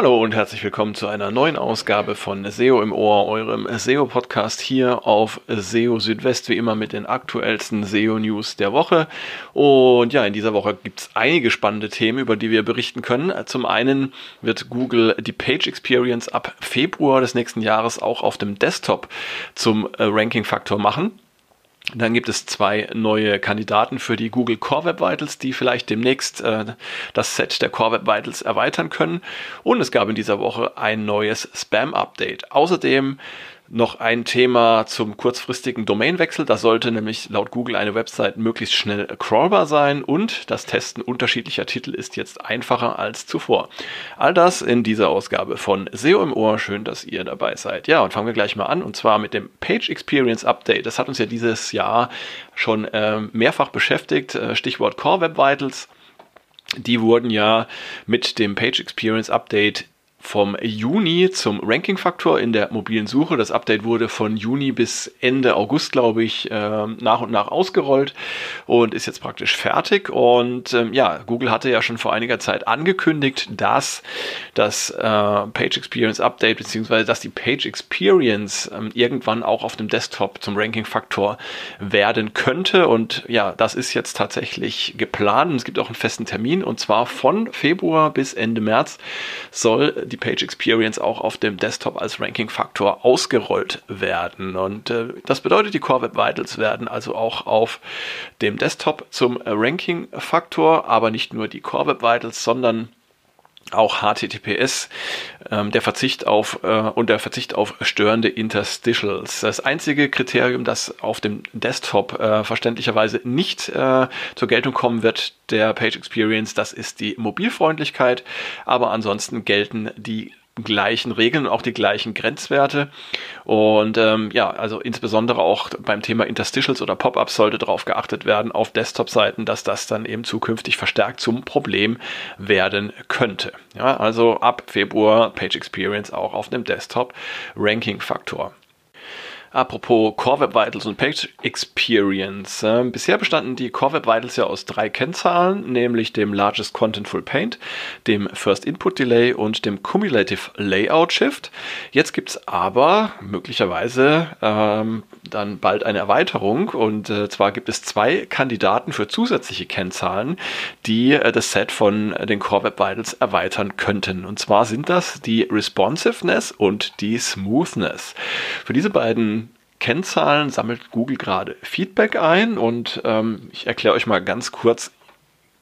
Hallo und herzlich willkommen zu einer neuen Ausgabe von SEO im Ohr, eurem SEO-Podcast hier auf SEO Südwest, wie immer mit den aktuellsten SEO-News der Woche. Und ja, in dieser Woche gibt es einige spannende Themen, über die wir berichten können. Zum einen wird Google die Page Experience ab Februar des nächsten Jahres auch auf dem Desktop zum äh, Ranking-Faktor machen. Dann gibt es zwei neue Kandidaten für die Google Core Web Vitals, die vielleicht demnächst äh, das Set der Core Web Vitals erweitern können. Und es gab in dieser Woche ein neues Spam-Update. Außerdem noch ein Thema zum kurzfristigen Domainwechsel. Da sollte nämlich laut Google eine Website möglichst schnell crawlbar sein und das Testen unterschiedlicher Titel ist jetzt einfacher als zuvor. All das in dieser Ausgabe von SEO im Ohr. Schön, dass ihr dabei seid. Ja, und fangen wir gleich mal an und zwar mit dem Page Experience Update. Das hat uns ja dieses Jahr schon äh, mehrfach beschäftigt. Äh, Stichwort Core Web Vitals. Die wurden ja mit dem Page Experience Update vom Juni zum Ranking-Faktor in der mobilen Suche. Das Update wurde von Juni bis Ende August, glaube ich, äh, nach und nach ausgerollt und ist jetzt praktisch fertig. Und ähm, ja, Google hatte ja schon vor einiger Zeit angekündigt, dass das äh, Page Experience Update beziehungsweise dass die Page Experience ähm, irgendwann auch auf dem Desktop zum Ranking-Faktor werden könnte. Und ja, das ist jetzt tatsächlich geplant. Es gibt auch einen festen Termin und zwar von Februar bis Ende März soll die Page Experience auch auf dem Desktop als Ranking-Faktor ausgerollt werden. Und äh, das bedeutet, die Core Web Vitals werden also auch auf dem Desktop zum Ranking-Faktor, aber nicht nur die Core Web Vitals, sondern auch HTTPS, ähm, der Verzicht auf äh, und der Verzicht auf störende Interstitials. Das einzige Kriterium, das auf dem Desktop äh, verständlicherweise nicht äh, zur Geltung kommen wird, der Page Experience, das ist die Mobilfreundlichkeit. Aber ansonsten gelten die gleichen Regeln und auch die gleichen Grenzwerte. Und ähm, ja, also insbesondere auch beim Thema Interstitials oder Pop-ups sollte darauf geachtet werden auf Desktop-Seiten, dass das dann eben zukünftig verstärkt zum Problem werden könnte. Ja, also ab Februar Page Experience auch auf dem Desktop Ranking-Faktor. Apropos Core Web Vitals und Page Experience. Äh, bisher bestanden die Core Web Vitals ja aus drei Kennzahlen, nämlich dem Largest Contentful Paint, dem First Input Delay und dem Cumulative Layout Shift. Jetzt gibt es aber möglicherweise ähm, dann bald eine Erweiterung und äh, zwar gibt es zwei Kandidaten für zusätzliche Kennzahlen, die äh, das Set von äh, den Core Web Vitals erweitern könnten. Und zwar sind das die Responsiveness und die Smoothness. Für diese beiden Kennzahlen sammelt Google gerade Feedback ein und ähm, ich erkläre euch mal ganz kurz,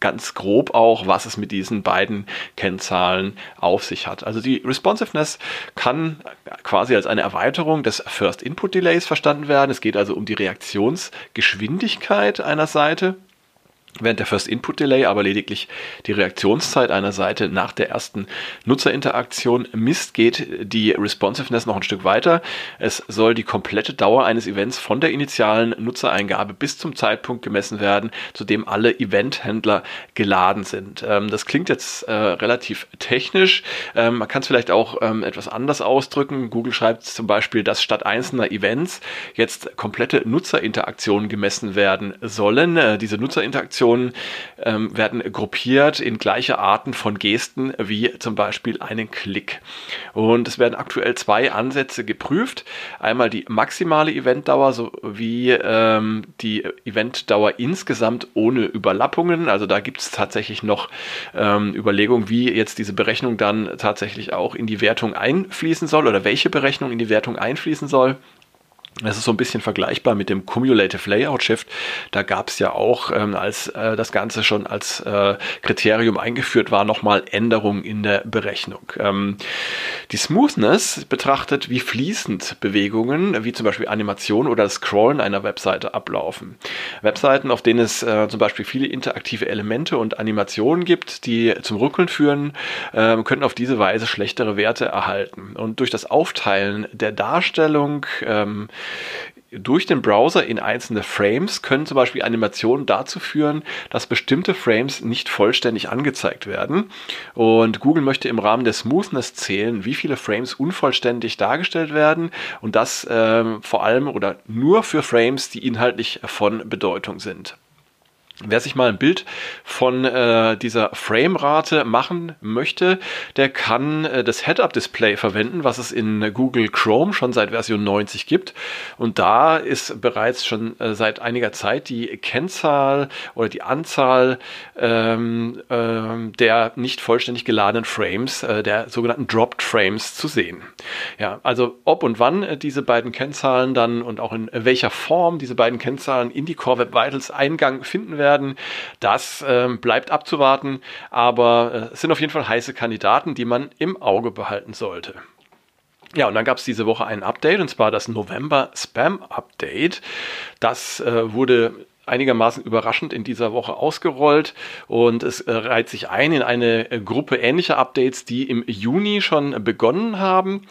ganz grob auch, was es mit diesen beiden Kennzahlen auf sich hat. Also die Responsiveness kann quasi als eine Erweiterung des First Input Delays verstanden werden. Es geht also um die Reaktionsgeschwindigkeit einer Seite während der First Input Delay aber lediglich die Reaktionszeit einer Seite nach der ersten Nutzerinteraktion misst, geht die Responsiveness noch ein Stück weiter. Es soll die komplette Dauer eines Events von der initialen Nutzereingabe bis zum Zeitpunkt gemessen werden, zu dem alle Eventhändler geladen sind. Ähm, das klingt jetzt äh, relativ technisch. Ähm, man kann es vielleicht auch ähm, etwas anders ausdrücken. Google schreibt zum Beispiel, dass statt einzelner Events jetzt komplette Nutzerinteraktionen gemessen werden sollen. Äh, diese Nutzerinteraktionen Interaktionen ähm, werden gruppiert in gleiche Arten von Gesten wie zum Beispiel einen Klick. Und es werden aktuell zwei Ansätze geprüft. Einmal die maximale Eventdauer sowie ähm, die Eventdauer insgesamt ohne Überlappungen. Also da gibt es tatsächlich noch ähm, Überlegungen, wie jetzt diese Berechnung dann tatsächlich auch in die Wertung einfließen soll oder welche Berechnung in die Wertung einfließen soll. Das ist so ein bisschen vergleichbar mit dem Cumulative Layout Shift. Da gab es ja auch, ähm, als äh, das Ganze schon als äh, Kriterium eingeführt war, nochmal Änderungen in der Berechnung. Ähm, die Smoothness betrachtet, wie fließend Bewegungen, wie zum Beispiel Animation oder Scrollen einer Webseite ablaufen. Webseiten, auf denen es äh, zum Beispiel viele interaktive Elemente und Animationen gibt, die zum Ruckeln führen, äh, können auf diese Weise schlechtere Werte erhalten. Und durch das Aufteilen der Darstellung ähm, durch den Browser in einzelne Frames können zum Beispiel Animationen dazu führen, dass bestimmte Frames nicht vollständig angezeigt werden. Und Google möchte im Rahmen der Smoothness zählen, wie viele Frames unvollständig dargestellt werden und das äh, vor allem oder nur für Frames, die inhaltlich von Bedeutung sind. Wer sich mal ein Bild von äh, dieser Framerate machen möchte, der kann äh, das Head-Up-Display verwenden, was es in Google Chrome schon seit Version 90 gibt. Und da ist bereits schon äh, seit einiger Zeit die Kennzahl oder die Anzahl ähm, äh, der nicht vollständig geladenen Frames, äh, der sogenannten Dropped Frames zu sehen. Ja, also ob und wann äh, diese beiden Kennzahlen dann und auch in welcher Form diese beiden Kennzahlen in die Core Web Vitals Eingang finden werden, werden. Das äh, bleibt abzuwarten, aber äh, es sind auf jeden Fall heiße Kandidaten, die man im Auge behalten sollte. Ja, und dann gab es diese Woche ein Update, und zwar das November Spam Update. Das äh, wurde einigermaßen überraschend in dieser Woche ausgerollt und es äh, reiht sich ein in eine äh, Gruppe ähnlicher Updates, die im Juni schon begonnen haben.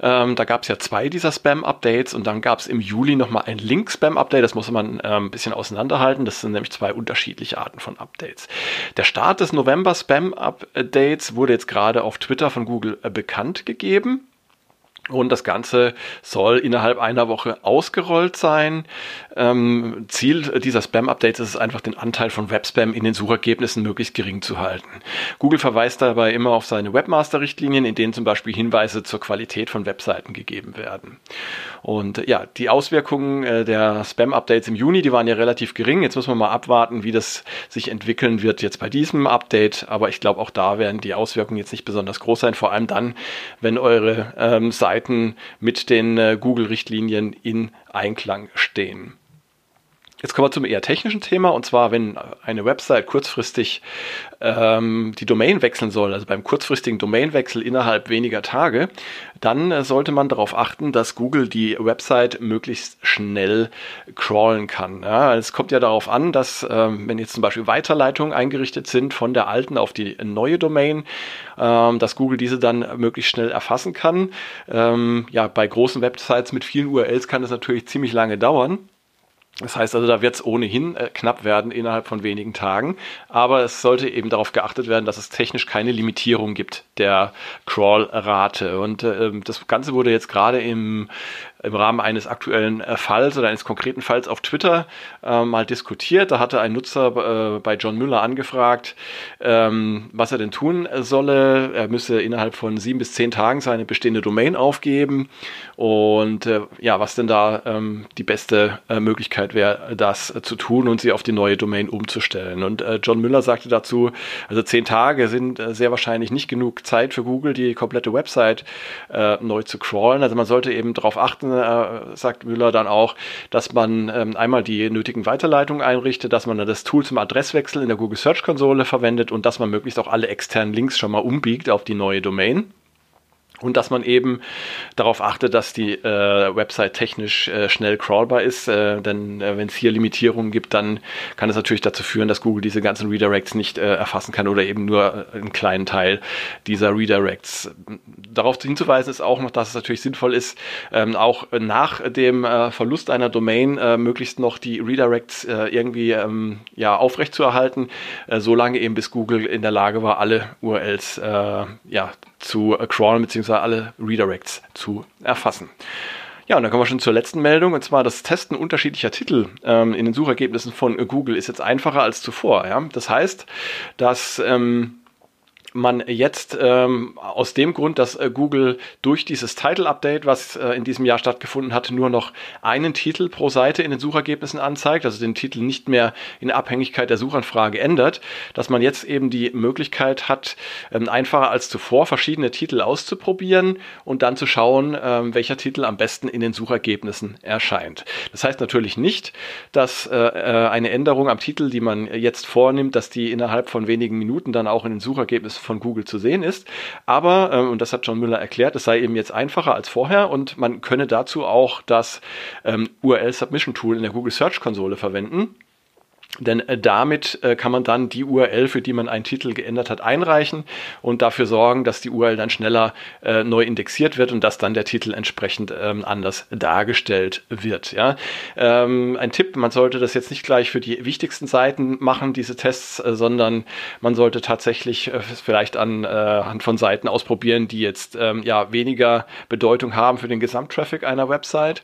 Ähm, da gab es ja zwei dieser Spam-Updates und dann gab es im Juli nochmal ein Link-Spam-Update. Das muss man äh, ein bisschen auseinanderhalten. Das sind nämlich zwei unterschiedliche Arten von Updates. Der Start des November-Spam-Updates wurde jetzt gerade auf Twitter von Google äh, bekannt gegeben. Und das Ganze soll innerhalb einer Woche ausgerollt sein. Ähm, Ziel dieser Spam-Updates ist es einfach, den Anteil von Webspam in den Suchergebnissen möglichst gering zu halten. Google verweist dabei immer auf seine Webmaster-Richtlinien, in denen zum Beispiel Hinweise zur Qualität von Webseiten gegeben werden. Und ja, die Auswirkungen äh, der Spam-Updates im Juni, die waren ja relativ gering. Jetzt muss man mal abwarten, wie das sich entwickeln wird jetzt bei diesem Update. Aber ich glaube, auch da werden die Auswirkungen jetzt nicht besonders groß sein. Vor allem dann, wenn eure ähm, Seiten mit den äh, Google-Richtlinien in Einklang stehen. Jetzt kommen wir zum eher technischen Thema und zwar, wenn eine Website kurzfristig ähm, die Domain wechseln soll, also beim kurzfristigen Domainwechsel innerhalb weniger Tage, dann äh, sollte man darauf achten, dass Google die Website möglichst schnell crawlen kann. Ja, es kommt ja darauf an, dass ähm, wenn jetzt zum Beispiel Weiterleitungen eingerichtet sind von der alten auf die neue Domain, ähm, dass Google diese dann möglichst schnell erfassen kann. Ähm, ja, bei großen Websites mit vielen URLs kann das natürlich ziemlich lange dauern. Das heißt also, da wird es ohnehin äh, knapp werden innerhalb von wenigen Tagen. Aber es sollte eben darauf geachtet werden, dass es technisch keine Limitierung gibt der Crawl-Rate. Und äh, das Ganze wurde jetzt gerade im im Rahmen eines aktuellen äh, Falls oder eines konkreten Falls auf Twitter äh, mal diskutiert. Da hatte ein Nutzer äh, bei John Müller angefragt, ähm, was er denn tun solle. Er müsse innerhalb von sieben bis zehn Tagen seine bestehende Domain aufgeben und äh, ja, was denn da ähm, die beste äh, Möglichkeit wäre, das zu tun und sie auf die neue Domain umzustellen. Und äh, John Müller sagte dazu, also zehn Tage sind sehr wahrscheinlich nicht genug Zeit für Google, die komplette Website neu zu crawlen. Also man sollte eben darauf achten, äh, sagt Müller dann auch, dass man ähm, einmal die nötigen Weiterleitungen einrichtet, dass man dann das Tool zum Adresswechsel in der Google Search Konsole verwendet und dass man möglichst auch alle externen Links schon mal umbiegt auf die neue Domain und dass man eben darauf achtet, dass die äh, Website technisch äh, schnell crawlbar ist, äh, denn äh, wenn es hier Limitierungen gibt, dann kann es natürlich dazu führen, dass Google diese ganzen Redirects nicht äh, erfassen kann oder eben nur einen kleinen Teil dieser Redirects. Darauf hinzuweisen ist auch noch, dass es natürlich sinnvoll ist, ähm, auch nach dem äh, Verlust einer Domain möglichst noch die Redirects irgendwie ähm, ja, aufrechtzuerhalten, äh, solange eben bis Google in der Lage war, alle URLs ja, zu crawlen bzw. alle Redirects zu erfassen. Ja, und dann kommen wir schon zur letzten Meldung, und zwar das Testen unterschiedlicher Titel ähm, in den Suchergebnissen von Google ist jetzt einfacher als zuvor. Ja? Das heißt, dass ähm, man jetzt ähm, aus dem Grund, dass äh, Google durch dieses Title Update, was äh, in diesem Jahr stattgefunden hat, nur noch einen Titel pro Seite in den Suchergebnissen anzeigt, also den Titel nicht mehr in Abhängigkeit der Suchanfrage ändert, dass man jetzt eben die Möglichkeit hat, ähm, einfacher als zuvor verschiedene Titel auszuprobieren und dann zu schauen, ähm, welcher Titel am besten in den Suchergebnissen erscheint. Das heißt natürlich nicht, dass äh, äh eine Änderung am Titel, die man jetzt vornimmt, dass die innerhalb von wenigen Minuten dann auch in den Suchergebnissen von Google zu sehen ist. Aber, ähm, und das hat John Müller erklärt, es sei eben jetzt einfacher als vorher und man könne dazu auch das ähm, URL Submission Tool in der Google Search Konsole verwenden. Denn äh, damit äh, kann man dann die URL, für die man einen Titel geändert hat, einreichen und dafür sorgen, dass die URL dann schneller äh, neu indexiert wird und dass dann der Titel entsprechend ähm, anders dargestellt wird. Ja? Ähm, ein Tipp, man sollte das jetzt nicht gleich für die wichtigsten Seiten machen, diese Tests, sondern man sollte tatsächlich vielleicht an, äh, Hand von Seiten ausprobieren, die jetzt ähm, ja weniger Bedeutung haben für den Gesamttraffic einer Website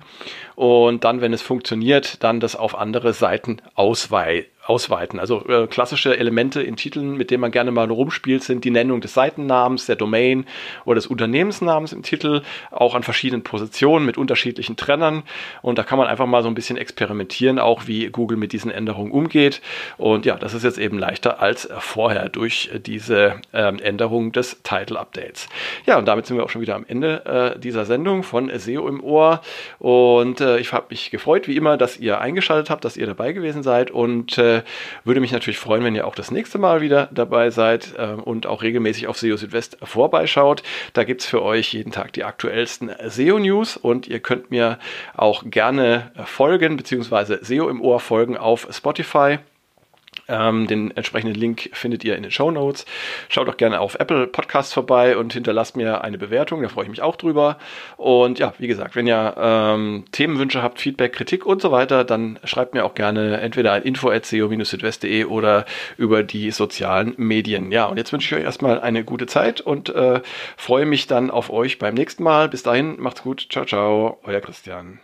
und dann, wenn es funktioniert, dann das auf andere Seiten ausweiten right ausweiten. Also äh, klassische Elemente in Titeln, mit denen man gerne mal rumspielt, sind die Nennung des Seitennamens, der Domain oder des Unternehmensnamens im Titel, auch an verschiedenen Positionen mit unterschiedlichen Trennern. Und da kann man einfach mal so ein bisschen experimentieren, auch wie Google mit diesen Änderungen umgeht. Und ja, das ist jetzt eben leichter als vorher durch diese ähm, Änderung des Title Updates. Ja, und damit sind wir auch schon wieder am Ende äh, dieser Sendung von SEO im Ohr. Und äh, ich habe mich gefreut, wie immer, dass ihr eingeschaltet habt, dass ihr dabei gewesen seid und äh, würde mich natürlich freuen, wenn ihr auch das nächste Mal wieder dabei seid äh, und auch regelmäßig auf SEO Südwest vorbeischaut. Da gibt es für euch jeden Tag die aktuellsten SEO-News und ihr könnt mir auch gerne folgen, beziehungsweise SEO im Ohr folgen auf Spotify. Ähm, den entsprechenden Link findet ihr in den Show Notes. Schaut doch gerne auf Apple Podcasts vorbei und hinterlasst mir eine Bewertung, da freue ich mich auch drüber. Und ja, wie gesagt, wenn ihr ähm, Themenwünsche habt, Feedback, Kritik und so weiter, dann schreibt mir auch gerne entweder ein info at südwestde oder über die sozialen Medien. Ja, und jetzt wünsche ich euch erstmal eine gute Zeit und äh, freue mich dann auf euch beim nächsten Mal. Bis dahin, macht's gut. Ciao, ciao, euer Christian.